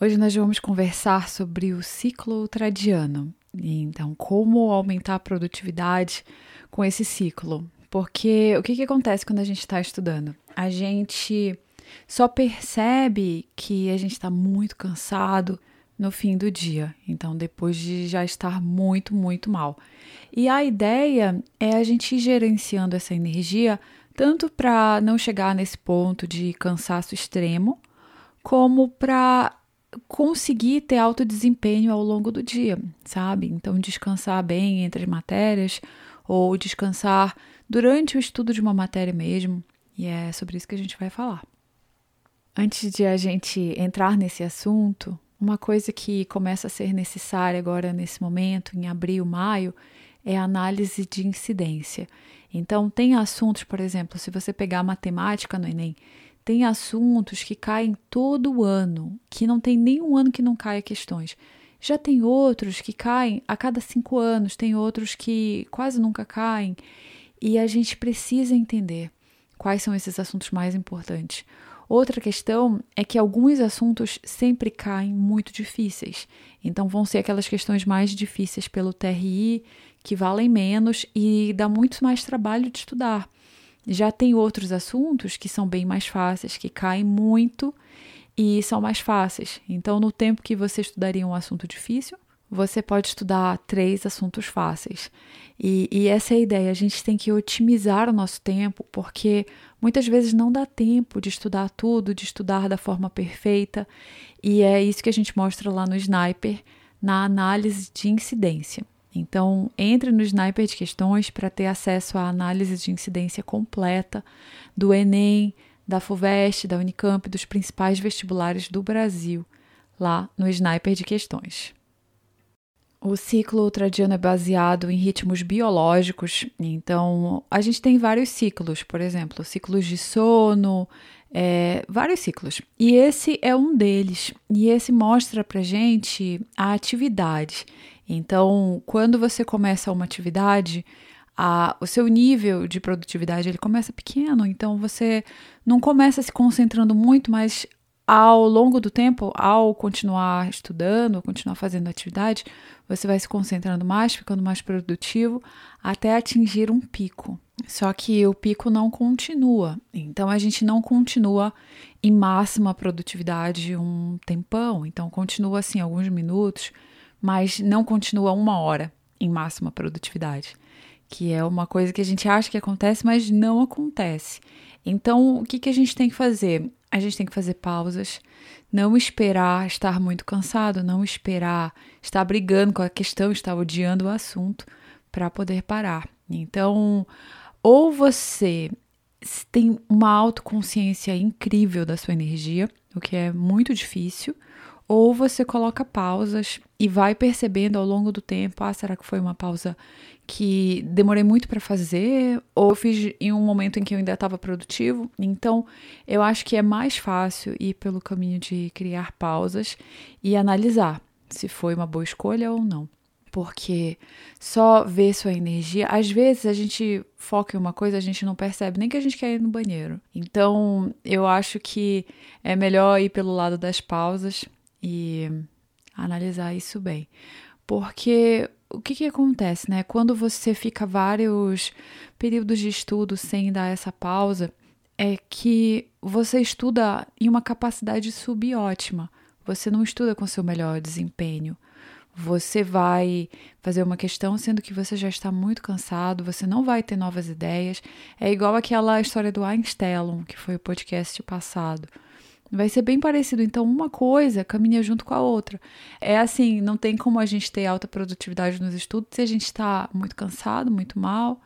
Hoje nós vamos conversar sobre o ciclo ultradiano. Então, como aumentar a produtividade com esse ciclo? Porque o que, que acontece quando a gente está estudando? A gente só percebe que a gente está muito cansado no fim do dia, então depois de já estar muito, muito mal. E a ideia é a gente ir gerenciando essa energia tanto para não chegar nesse ponto de cansaço extremo, como para conseguir ter alto desempenho ao longo do dia, sabe? Então, descansar bem entre matérias ou descansar durante o estudo de uma matéria mesmo. E é sobre isso que a gente vai falar. Antes de a gente entrar nesse assunto, uma coisa que começa a ser necessária agora nesse momento, em abril, maio, é a análise de incidência. Então, tem assuntos, por exemplo, se você pegar matemática no Enem, tem assuntos que caem todo ano, que não tem nenhum ano que não caia questões. Já tem outros que caem a cada cinco anos, tem outros que quase nunca caem. E a gente precisa entender quais são esses assuntos mais importantes. Outra questão é que alguns assuntos sempre caem muito difíceis. Então, vão ser aquelas questões mais difíceis pelo TRI, que valem menos e dá muito mais trabalho de estudar. Já tem outros assuntos que são bem mais fáceis, que caem muito e são mais fáceis. Então, no tempo que você estudaria um assunto difícil, você pode estudar três assuntos fáceis. E, e, essa é a ideia. A gente tem que otimizar o nosso tempo, porque muitas vezes não dá tempo de estudar tudo, de estudar da forma perfeita. E é isso que a gente mostra lá no Sniper, na análise de incidência. Então, entre no Sniper de Questões para ter acesso à análise de incidência completa do Enem, da FUVEST, da Unicamp, dos principais vestibulares do Brasil, lá no Sniper de Questões. O ciclo ultradiano é baseado em ritmos biológicos, então a gente tem vários ciclos, por exemplo, ciclos de sono, é, vários ciclos. E esse é um deles. E esse mostra pra gente a atividade. Então, quando você começa uma atividade, a, o seu nível de produtividade ele começa pequeno, então você não começa se concentrando muito, mas ao longo do tempo, ao continuar estudando, continuar fazendo atividade, você vai se concentrando mais, ficando mais produtivo, até atingir um pico. Só que o pico não continua. Então a gente não continua em máxima produtividade um tempão. Então continua assim alguns minutos, mas não continua uma hora em máxima produtividade, que é uma coisa que a gente acha que acontece, mas não acontece. Então, o que, que a gente tem que fazer? A gente tem que fazer pausas, não esperar estar muito cansado, não esperar estar brigando com a questão, estar odiando o assunto para poder parar. Então, ou você tem uma autoconsciência incrível da sua energia, o que é muito difícil, ou você coloca pausas e vai percebendo ao longo do tempo, ah, será que foi uma pausa que demorei muito para fazer ou eu fiz em um momento em que eu ainda estava produtivo? Então, eu acho que é mais fácil ir pelo caminho de criar pausas e analisar se foi uma boa escolha ou não. Porque só ver sua energia, às vezes a gente foca em uma coisa, a gente não percebe nem que a gente quer ir no banheiro. Então, eu acho que é melhor ir pelo lado das pausas e analisar isso bem. Porque o que, que acontece, né? Quando você fica vários períodos de estudo sem dar essa pausa, é que você estuda em uma capacidade subótima. Você não estuda com seu melhor desempenho. Você vai fazer uma questão sendo que você já está muito cansado, você não vai ter novas ideias. É igual aquela história do Einstein, que foi o podcast passado. Vai ser bem parecido. Então, uma coisa caminha junto com a outra. É assim, não tem como a gente ter alta produtividade nos estudos se a gente está muito cansado, muito mal,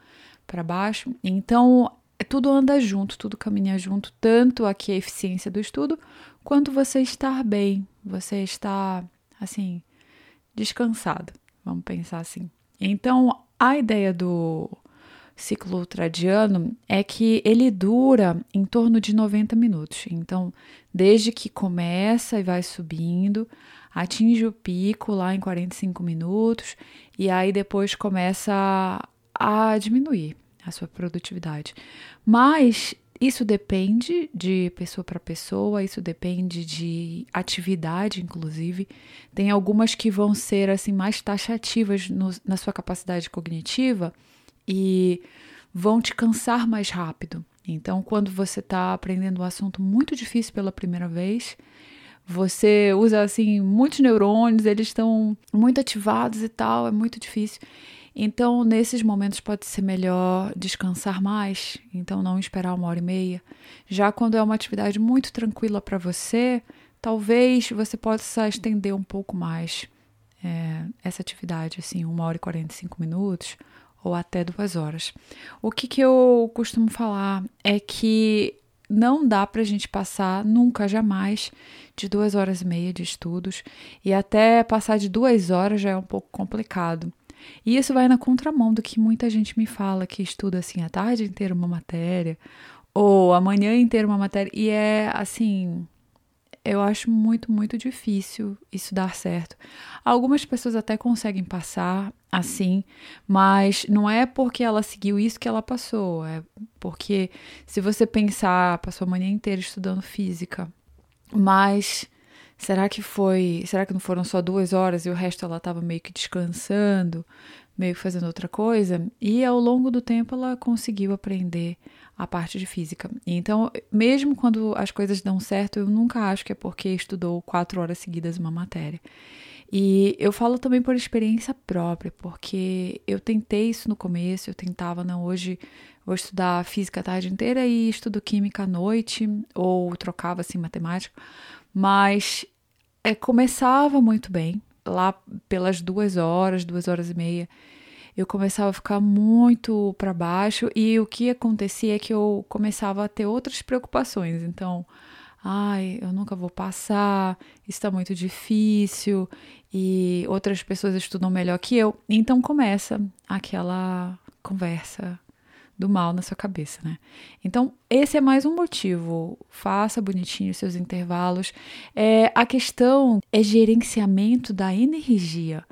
para baixo. Então, tudo anda junto, tudo caminha junto, tanto aqui a eficiência do estudo, quanto você estar bem, você estar, assim, descansado. Vamos pensar assim. Então, a ideia do ciclo ultradiano é que ele dura em torno de 90 minutos. Então, desde que começa e vai subindo, atinge o pico lá em 45 minutos e aí depois começa a, a diminuir a sua produtividade. Mas Isso depende de pessoa para pessoa, isso depende de atividade, inclusive. Tem algumas que vão ser assim mais taxativas no, na sua capacidade cognitiva e vão te cansar mais rápido. Então, quando você está aprendendo um assunto muito difícil pela primeira vez, você usa assim muitos neurônios, eles estão muito ativados e tal, é muito difícil. Então, nesses momentos pode ser melhor descansar mais, então não esperar uma hora e meia. Já quando é uma atividade muito tranquila para você, talvez você possa estender um pouco mais é, essa atividade, assim, uma hora e 45 minutos ou até duas horas. O que, que eu costumo falar é que não dá para a gente passar nunca, jamais, de duas horas e meia de estudos, e até passar de duas horas já é um pouco complicado. E isso vai na contramão do que muita gente me fala, que estuda assim a tarde inteira uma matéria, ou a manhã inteira uma matéria, e é assim, eu acho muito, muito difícil isso dar certo. Algumas pessoas até conseguem passar assim, mas não é porque ela seguiu isso que ela passou, é porque se você pensar, passou a manhã inteira estudando física, mas Será que foi. Será que não foram só duas horas e o resto ela estava meio que descansando, meio que fazendo outra coisa? E ao longo do tempo ela conseguiu aprender a parte de física. Então, mesmo quando as coisas dão certo, eu nunca acho que é porque estudou quatro horas seguidas uma matéria. E eu falo também por experiência própria, porque eu tentei isso no começo, eu tentava, não, hoje vou estudar física a tarde inteira e estudo química à noite, ou trocava assim matemática, mas é, começava muito bem, lá pelas duas horas, duas horas e meia, eu começava a ficar muito para baixo e o que acontecia é que eu começava a ter outras preocupações. Então, ai, eu nunca vou passar, está muito difícil e outras pessoas estudam melhor que eu. Então começa aquela conversa do mal na sua cabeça, né? Então, esse é mais um motivo. Faça bonitinho seus intervalos. É, a questão é gerenciamento da energia.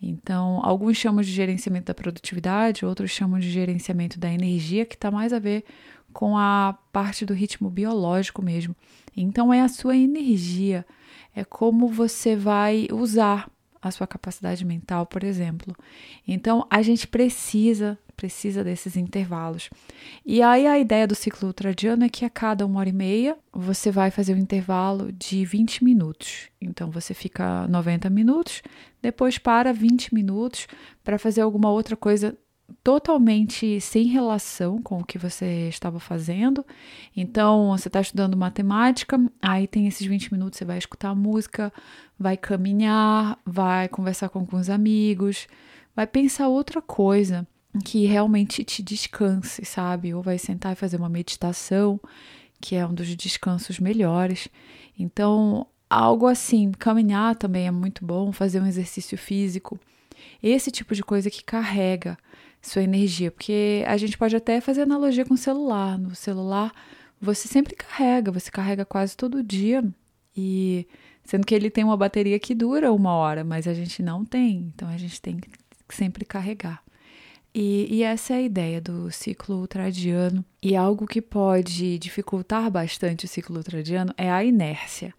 Então, alguns chamam de gerenciamento da produtividade, outros chamam de gerenciamento da energia, que está mais a ver com a parte do ritmo biológico mesmo. Então, é a sua energia, é como você vai usar a sua capacidade mental, por exemplo. Então, a gente precisa precisa desses intervalos. E aí a ideia do ciclo ultradiano é que a cada uma hora e meia você vai fazer um intervalo de 20 minutos. Então você fica 90 minutos, depois para 20 minutos para fazer alguma outra coisa totalmente sem relação com o que você estava fazendo. Então, você está estudando matemática, aí tem esses 20 minutos, você vai escutar música, vai caminhar, vai conversar com alguns amigos, vai pensar outra coisa que realmente te descanse, sabe? Ou vai sentar e fazer uma meditação, que é um dos descansos melhores. Então, algo assim, caminhar também é muito bom, fazer um exercício físico. Esse tipo de coisa que carrega sua energia, porque a gente pode até fazer analogia com o celular. No celular, você sempre carrega, você carrega quase todo dia e sendo que ele tem uma bateria que dura uma hora, mas a gente não tem, então a gente tem que sempre carregar. E, e, essa é a ideia do ciclo ultradiano. E algo que pode dificultar bastante o ciclo ultradiano é a inércia.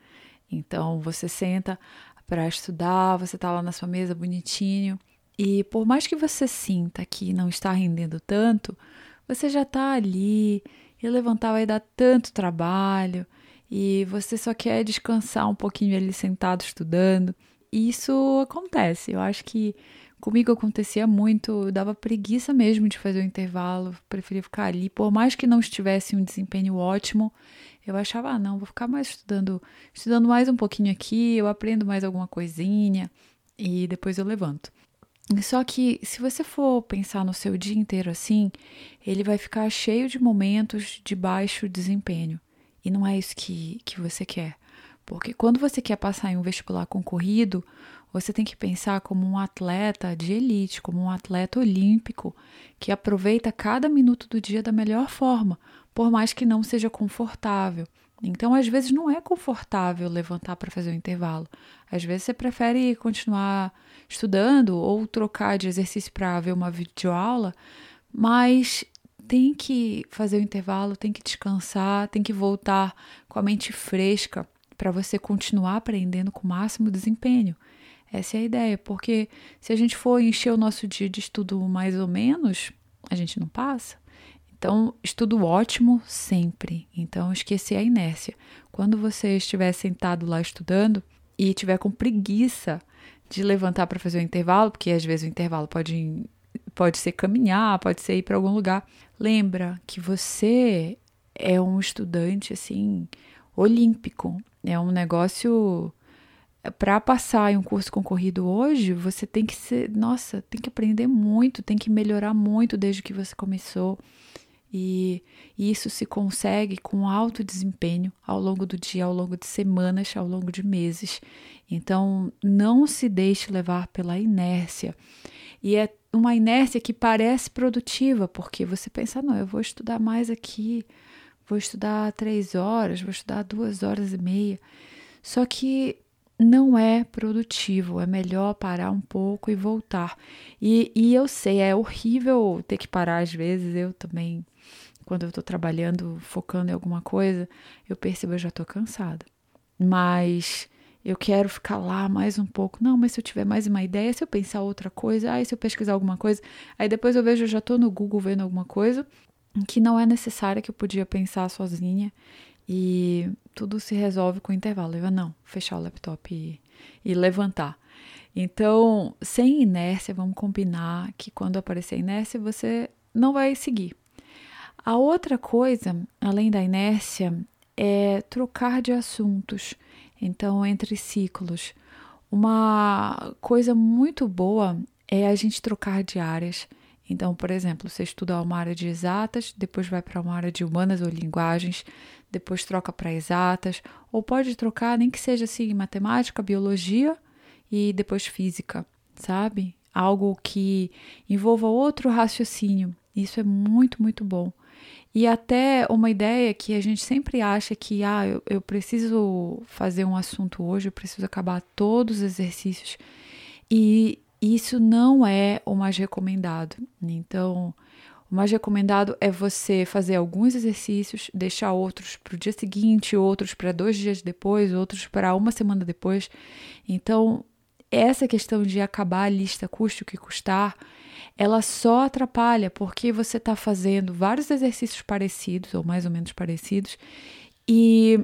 Então, você senta para estudar, você está lá na sua mesa bonitinho, e por mais que você sinta que não está rendendo tanto, você já está ali, e levantar vai dar tanto trabalho, e você só quer descansar um pouquinho ali sentado estudando. E isso acontece. Eu acho que Comigo acontecia muito, dava preguiça mesmo de fazer o intervalo, preferia ficar ali. Por mais que não estivesse um desempenho ótimo, eu achava, ah, não, vou ficar mais estudando, estudando mais um pouquinho aqui, eu aprendo mais alguma coisinha e depois eu levanto. Só que se você for pensar no seu dia inteiro assim, ele vai ficar cheio de momentos de baixo desempenho. E não é isso que, que você quer. Porque quando você quer passar em um vestibular concorrido, você tem que pensar como um atleta de elite, como um atleta olímpico, que aproveita cada minuto do dia da melhor forma, por mais que não seja confortável. Então, às vezes, não é confortável levantar para fazer o intervalo. Às vezes, você prefere continuar estudando ou trocar de exercício para ver uma videoaula, mas tem que fazer o intervalo, tem que descansar, tem que voltar com a mente fresca para você continuar aprendendo com o máximo desempenho. Essa é a ideia, porque se a gente for encher o nosso dia de estudo mais ou menos, a gente não passa. Então, estudo ótimo sempre. Então, esquecer a inércia. Quando você estiver sentado lá estudando e tiver com preguiça de levantar para fazer o intervalo, porque às vezes o intervalo pode, pode ser caminhar, pode ser ir para algum lugar, lembra que você é um estudante assim olímpico. É um negócio para passar em um curso concorrido hoje, você tem que ser, nossa, tem que aprender muito, tem que melhorar muito desde que você começou. E, isso se consegue com alto desempenho ao longo do dia, ao longo de semanas, ao longo de meses. Então, não se deixe levar pela inércia. E é uma inércia que parece produtiva, porque você pensa, não, eu vou estudar mais aqui, vou estudar três horas, vou estudar duas horas e meia. Só que não é produtivo, é melhor parar um pouco e voltar. E, e eu sei, é horrível ter que parar às vezes, eu também quando eu estou trabalhando, focando em alguma coisa, eu percebo eu já estou cansada. Mas eu quero ficar lá mais um pouco. Não, mas se eu tiver mais uma ideia, se eu pensar outra coisa, aí se eu pesquisar alguma coisa, aí depois eu vejo, eu já estou no Google vendo alguma coisa que não é necessária, que eu podia pensar sozinha. E tudo se resolve com intervalo. Eu não, fechar o laptop e, e levantar. Então, sem inércia, vamos combinar que quando aparecer inércia, você não vai seguir. A outra coisa, além da inércia, é trocar de assuntos. Então, entre ciclos. Uma coisa muito boa é a gente trocar de áreas. Então, por exemplo, você estuda uma área de exatas, depois vai para uma área de humanas ou linguagens, depois troca para exatas, ou pode trocar, nem que seja assim, matemática, biologia e depois física, sabe? Algo que envolva outro raciocínio. Isso é muito, muito bom. E até uma ideia que a gente sempre acha que ah, eu, eu preciso fazer um assunto hoje, eu preciso acabar todos os exercícios. E isso não é o mais recomendado. Então, o mais recomendado é você fazer alguns exercícios, deixar outros para o dia seguinte, outros para dois dias depois, outros para uma semana depois. Então, essa questão de acabar a lista custe o que custar ela só atrapalha porque você está fazendo vários exercícios parecidos ou mais ou menos parecidos e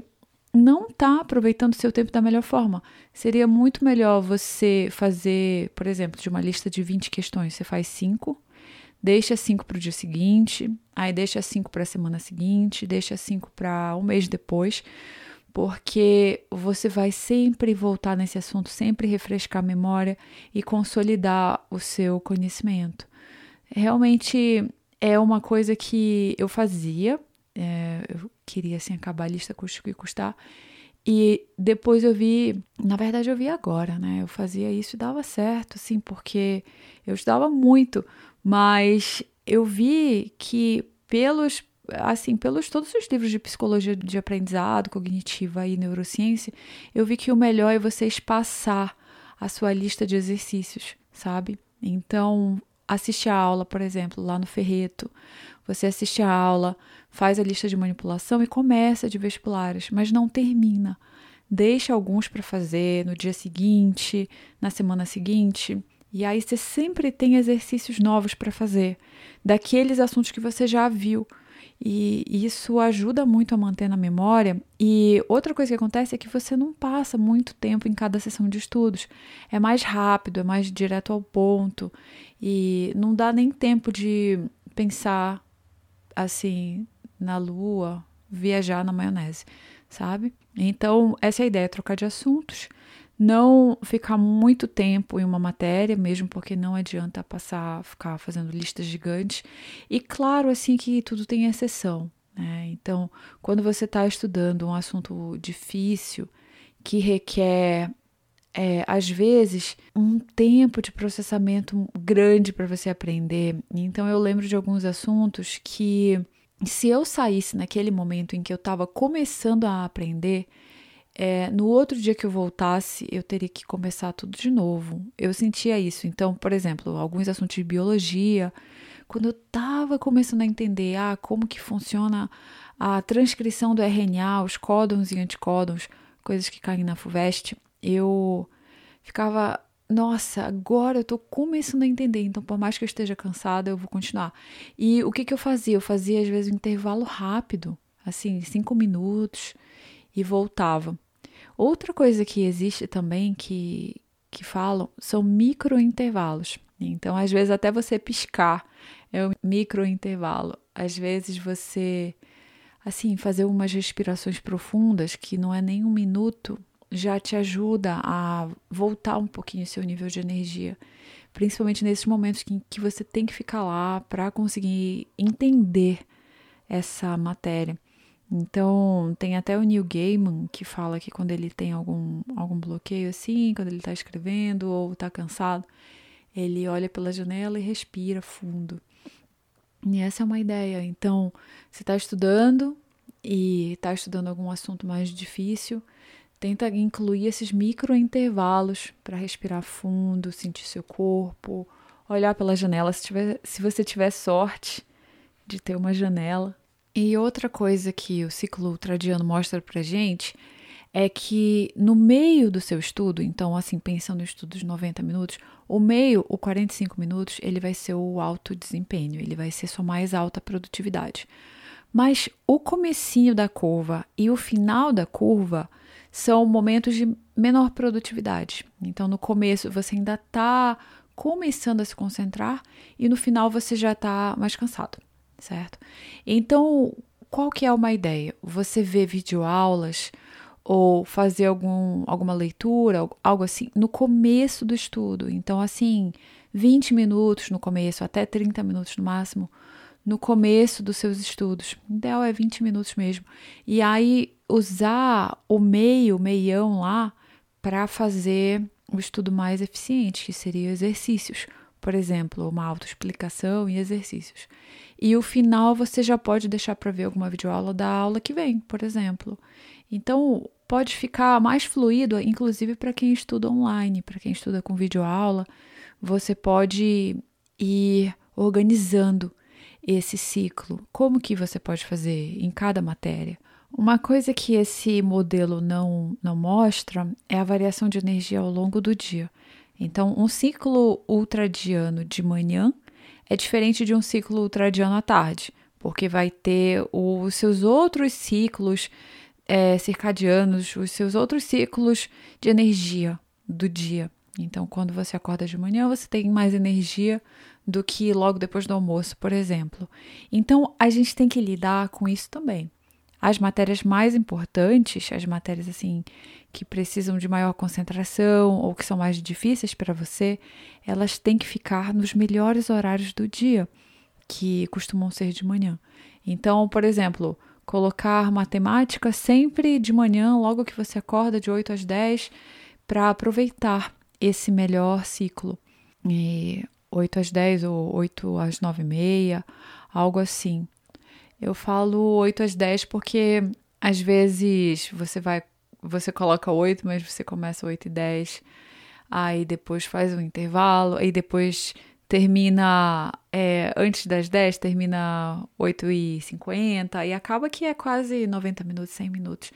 não está aproveitando o seu tempo da melhor forma. Seria muito melhor você fazer, por exemplo, de uma lista de 20 questões, você faz 5, deixa 5 para o dia seguinte, aí deixa 5 para a semana seguinte, deixa 5 para um mês depois, porque você vai sempre voltar nesse assunto, sempre refrescar a memória e consolidar o seu conhecimento. Realmente é uma coisa que eu fazia, é, eu queria assim acabar a lista custo que custar. E depois eu vi, na verdade eu vi agora, né? Eu fazia isso e dava certo, assim, porque eu estudava muito, mas eu vi que pelos assim, pelos todos os livros de psicologia de aprendizado, cognitiva e neurociência, eu vi que o melhor é você espaçar a sua lista de exercícios, sabe? Então, assiste a aula, por exemplo, lá no Ferreto, você assiste a aula, faz a lista de manipulação e começa de vestibulares, mas não termina. Deixa alguns para fazer no dia seguinte, na semana seguinte, e aí você sempre tem exercícios novos para fazer, daqueles assuntos que você já viu. E isso ajuda muito a manter na memória. E outra coisa que acontece é que você não passa muito tempo em cada sessão de estudos. É mais rápido, é mais direto ao ponto. E não dá nem tempo de pensar assim na lua, viajar na maionese, sabe? Então, essa é a ideia, trocar de assuntos não ficar muito tempo em uma matéria, mesmo porque não adianta passar, ficar fazendo listas gigantes. E claro, assim que tudo tem exceção. Né? Então, quando você está estudando um assunto difícil, que requer, é, às vezes, um tempo de processamento grande para você aprender. Então, eu lembro de alguns assuntos que, se eu saísse naquele momento em que eu estava começando a aprender, é, no outro dia que eu voltasse, eu teria que começar tudo de novo. Eu sentia isso. Então, por exemplo, alguns assuntos de biologia, quando eu estava começando a entender ah, como que funciona a transcrição do RNA, os códons e anticódons, coisas que caem na FUVEST, eu ficava, nossa, agora eu tô começando a entender, então por mais que eu esteja cansada, eu vou continuar. E o que que eu fazia? Eu fazia às vezes um intervalo rápido, assim, cinco minutos, e voltava. Outra coisa que existe também que, que falam são microintervalos. Então, às vezes, até você piscar é um microintervalo. Às vezes, você, assim, fazer umas respirações profundas, que não é nem um minuto, já te ajuda a voltar um pouquinho o seu nível de energia. Principalmente nesses momentos que, que você tem que ficar lá para conseguir entender essa matéria. Então, tem até o Neil Gaiman que fala que quando ele tem algum, algum bloqueio assim, quando ele está escrevendo ou está cansado, ele olha pela janela e respira fundo. E essa é uma ideia. Então, se está estudando e está estudando algum assunto mais difícil, tenta incluir esses micro intervalos para respirar fundo, sentir seu corpo, olhar pela janela. Se, tiver, se você tiver sorte de ter uma janela, e outra coisa que o ciclo ultradiano mostra para gente é que no meio do seu estudo, então assim, pensando no estudo de 90 minutos, o meio, o 45 minutos, ele vai ser o alto desempenho, ele vai ser sua mais alta produtividade. Mas o comecinho da curva e o final da curva são momentos de menor produtividade. Então, no começo você ainda está começando a se concentrar e no final você já está mais cansado certo? Então, qual que é uma ideia? Você vê videoaulas ou fazer algum, alguma leitura, algo assim, no começo do estudo. Então, assim, 20 minutos no começo, até 30 minutos no máximo, no começo dos seus estudos. O ideal é 20 minutos mesmo. E aí, usar o meio, o meião lá, para fazer o estudo mais eficiente, que seria exercícios. Por exemplo, uma autoexplicação e exercícios. E o final você já pode deixar para ver alguma videoaula da aula que vem, por exemplo. Então, pode ficar mais fluido, inclusive para quem estuda online, para quem estuda com videoaula, você pode ir organizando esse ciclo. Como que você pode fazer em cada matéria? Uma coisa que esse modelo não, não mostra é a variação de energia ao longo do dia. Então, um ciclo ultradiano de manhã é diferente de um ciclo ultradiano à tarde, porque vai ter os seus outros ciclos é, circadianos, os seus outros ciclos de energia do dia. Então, quando você acorda de manhã, você tem mais energia do que logo depois do almoço, por exemplo. Então, a gente tem que lidar com isso também. As matérias mais importantes, as matérias assim que precisam de maior concentração ou que são mais difíceis para você, elas têm que ficar nos melhores horários do dia, que costumam ser de manhã. Então, por exemplo, colocar matemática sempre de manhã, logo que você acorda, de 8 às 10, para aproveitar esse melhor ciclo. E 8 às 10 ou 8 às 9 e meia, algo assim. Eu falo 8 às 10 porque às vezes você vai, você coloca 8, mas você começa 8 e 10, aí depois faz um intervalo, aí depois termina é, antes das 10, termina 8 e 50 e acaba que é quase 90 minutos, 100 minutos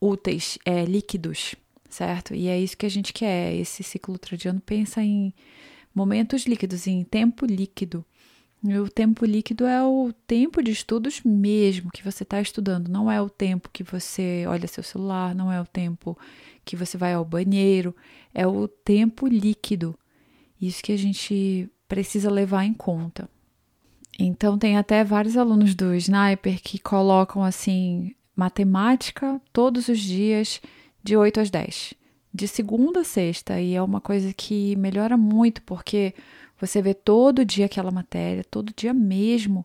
úteis, é, líquidos, certo? E é isso que a gente quer. Esse ciclo ultradiano pensa em momentos líquidos, em tempo líquido. E o tempo líquido é o tempo de estudos mesmo que você está estudando, não é o tempo que você olha seu celular, não é o tempo que você vai ao banheiro, é o tempo líquido. Isso que a gente precisa levar em conta. Então, tem até vários alunos do Sniper que colocam assim matemática todos os dias de 8 às 10, de segunda a sexta, e é uma coisa que melhora muito porque você vê todo dia aquela matéria, todo dia mesmo,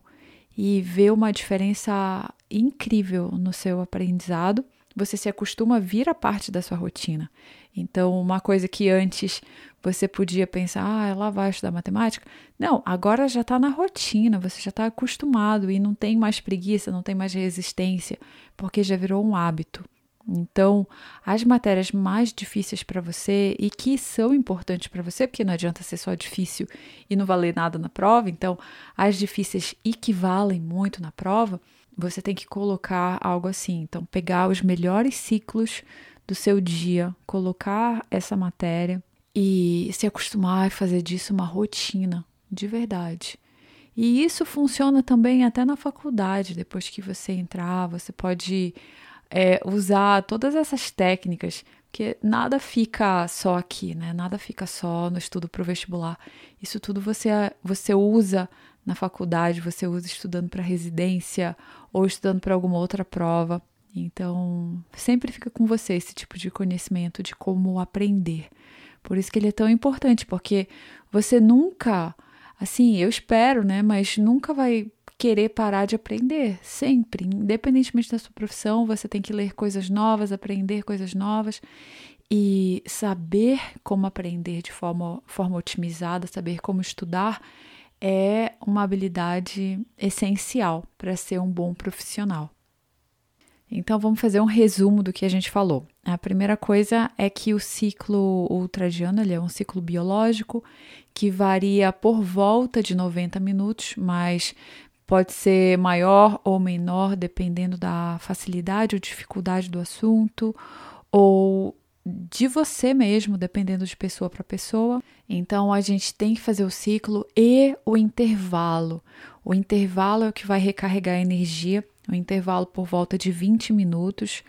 e vê uma diferença incrível no seu aprendizado. Você se acostuma a vir a parte da sua rotina. Então, uma coisa que antes você podia pensar, ah, ela vai estudar matemática. Não, agora já está na rotina, você já está acostumado e não tem mais preguiça, não tem mais resistência, porque já virou um hábito. Então, as matérias mais difíceis para você e que são importantes para você, porque não adianta ser só difícil e não valer nada na prova, então as difíceis equivalem muito na prova, você tem que colocar algo assim. Então, pegar os melhores ciclos do seu dia, colocar essa matéria e se acostumar a fazer disso uma rotina, de verdade. E isso funciona também até na faculdade, depois que você entrar, você pode é, usar todas essas técnicas, porque nada fica só aqui, né? Nada fica só no estudo para o vestibular. Isso tudo você, você usa na faculdade, você usa estudando para residência ou estudando para alguma outra prova. Então, sempre fica com você esse tipo de conhecimento de como aprender. Por isso que ele é tão importante, porque você nunca, assim, eu espero, né, mas nunca vai querer parar de aprender, sempre, independentemente da sua profissão, você tem que ler coisas novas, aprender coisas novas e saber como aprender de forma, forma otimizada, saber como estudar é uma habilidade essencial para ser um bom profissional. Então vamos fazer um resumo do que a gente falou. A primeira coisa é que o ciclo ultradiano ele é um ciclo biológico que varia por volta de 90 minutos, mas pode ser maior ou menor dependendo da facilidade ou dificuldade do assunto ou de você mesmo, dependendo de pessoa para pessoa. Então a gente tem que fazer o ciclo e o intervalo. O intervalo é o que vai recarregar a energia um intervalo por volta de 20 minutos.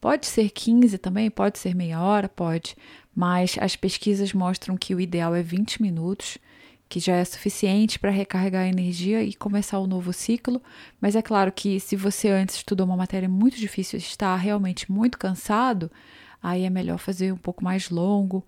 Pode ser 15 também, pode ser meia hora, pode, mas as pesquisas mostram que o ideal é 20 minutos, que já é suficiente para recarregar a energia e começar o um novo ciclo. Mas é claro que se você antes estudou uma matéria muito difícil e está realmente muito cansado, aí é melhor fazer um pouco mais longo,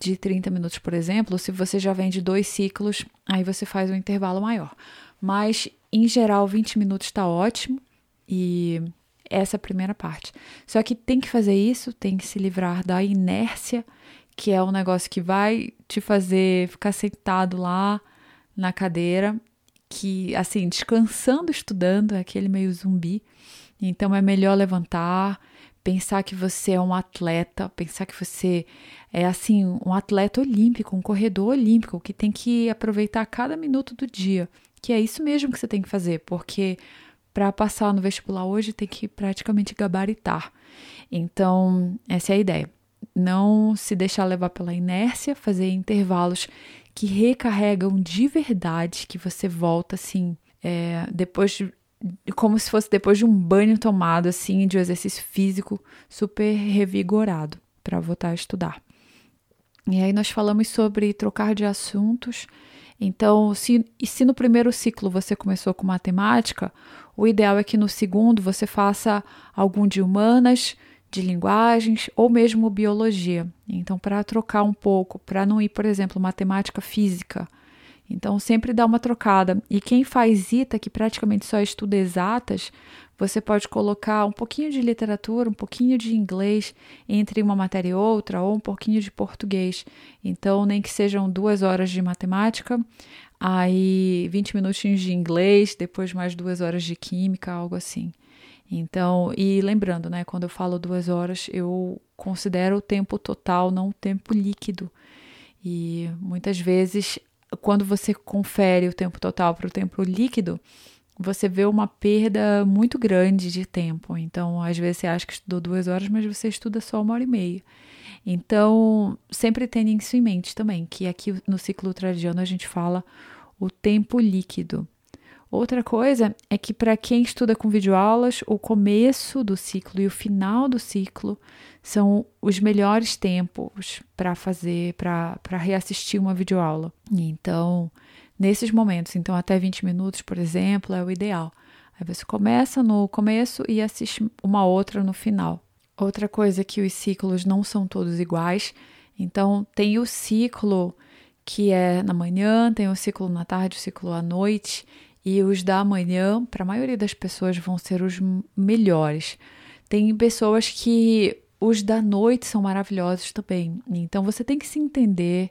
de 30 minutos, por exemplo. Se você já vem de dois ciclos, aí você faz um intervalo maior. Mas, em geral, 20 minutos está ótimo. E essa é a primeira parte. Só que tem que fazer isso, tem que se livrar da inércia, que é um negócio que vai te fazer ficar sentado lá na cadeira, que assim, descansando, estudando, é aquele meio zumbi. Então é melhor levantar, pensar que você é um atleta, pensar que você é assim, um atleta olímpico, um corredor olímpico que tem que aproveitar cada minuto do dia. Que é isso mesmo que você tem que fazer, porque para passar no vestibular hoje tem que praticamente gabaritar. Então, essa é a ideia. Não se deixar levar pela inércia, fazer intervalos que recarregam de verdade, que você volta assim, é, depois de, como se fosse depois de um banho tomado, assim, de um exercício físico super revigorado para voltar a estudar. E aí nós falamos sobre trocar de assuntos. Então, se, se no primeiro ciclo você começou com matemática, o ideal é que no segundo você faça algum de humanas, de linguagens ou mesmo biologia. Então, para trocar um pouco, para não ir, por exemplo, matemática física. Então, sempre dá uma trocada. E quem faz ITA, que praticamente só estuda exatas, você pode colocar um pouquinho de literatura, um pouquinho de inglês entre uma matéria e outra, ou um pouquinho de português. Então, nem que sejam duas horas de matemática, aí 20 minutinhos de inglês, depois mais duas horas de química, algo assim. Então, e lembrando, né, quando eu falo duas horas, eu considero o tempo total, não o tempo líquido. E muitas vezes, quando você confere o tempo total para o tempo líquido, você vê uma perda muito grande de tempo. Então, às vezes você acha que estudou duas horas, mas você estuda só uma hora e meia. Então, sempre tenha isso em mente também, que aqui no ciclo ultradiano a gente fala o tempo líquido. Outra coisa é que para quem estuda com videoaulas, o começo do ciclo e o final do ciclo são os melhores tempos para fazer, para reassistir uma videoaula. Então, nesses momentos, então até 20 minutos, por exemplo, é o ideal. Aí você começa no começo e assiste uma outra no final. Outra coisa é que os ciclos não são todos iguais. Então, tem o ciclo que é na manhã, tem o ciclo na tarde, o ciclo à noite, e os da manhã, para a maioria das pessoas, vão ser os melhores. Tem pessoas que os da noite são maravilhosos também. Então, você tem que se entender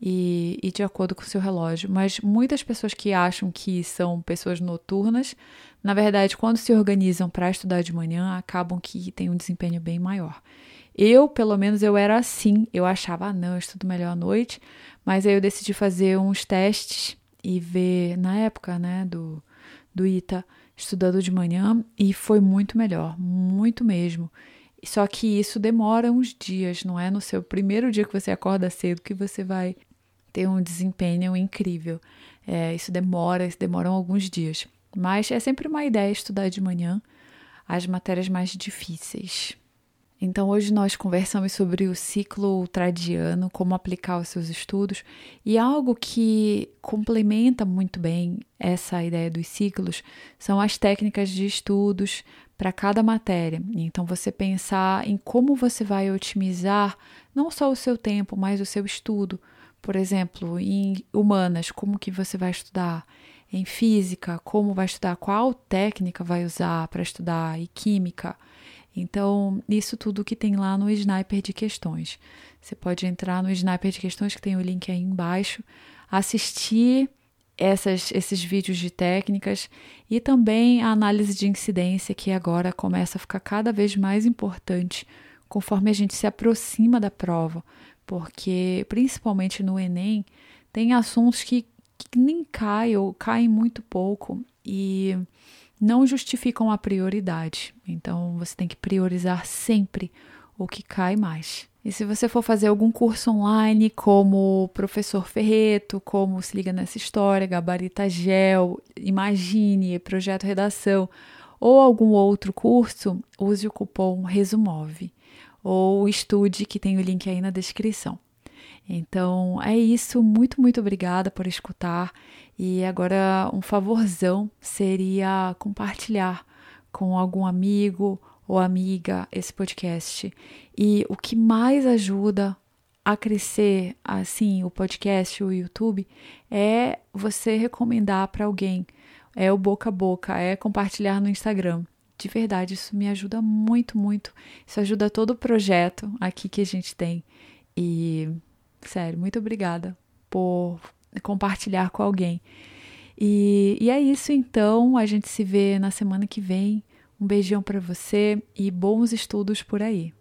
e, e de acordo com o seu relógio. Mas muitas pessoas que acham que são pessoas noturnas, na verdade, quando se organizam para estudar de manhã, acabam que têm um desempenho bem maior. Eu, pelo menos, eu era assim. Eu achava, ah, não, eu estudo melhor à noite. Mas aí eu decidi fazer uns testes e ver, na época, né, do, do ITA, estudando de manhã, e foi muito melhor, muito mesmo. Só que isso demora uns dias, não é no seu primeiro dia que você acorda cedo que você vai ter um desempenho incrível. É, isso demora, isso demora alguns dias. Mas é sempre uma ideia estudar de manhã as matérias mais difíceis. Então, hoje nós conversamos sobre o ciclo ultradiano, como aplicar os seus estudos, e algo que complementa muito bem essa ideia dos ciclos são as técnicas de estudos para cada matéria. Então, você pensar em como você vai otimizar não só o seu tempo, mas o seu estudo. Por exemplo, em humanas, como que você vai estudar? Em física, como vai estudar? Qual técnica vai usar para estudar? E química? Então, isso tudo que tem lá no Sniper de Questões. Você pode entrar no Sniper de Questões, que tem o link aí embaixo, assistir essas, esses vídeos de técnicas e também a análise de incidência, que agora começa a ficar cada vez mais importante conforme a gente se aproxima da prova, porque principalmente no Enem tem assuntos que, que nem caem ou caem muito pouco e não justificam a prioridade. Então você tem que priorizar sempre o que cai mais. E se você for fazer algum curso online, como Professor Ferreto, como Se Liga Nessa História, Gabarita Gel, Imagine, Projeto Redação, ou algum outro curso, use o cupom RESUMOVE ou estude, que tem o link aí na descrição. Então é isso, muito, muito obrigada por escutar. E agora um favorzão seria compartilhar com algum amigo ou amiga esse podcast. E o que mais ajuda a crescer assim o podcast, o YouTube, é você recomendar para alguém. É o boca a boca, é compartilhar no Instagram. De verdade, isso me ajuda muito, muito. Isso ajuda todo o projeto aqui que a gente tem. E Sério, muito obrigada por compartilhar com alguém. E, e é isso então. A gente se vê na semana que vem. Um beijão para você e bons estudos por aí.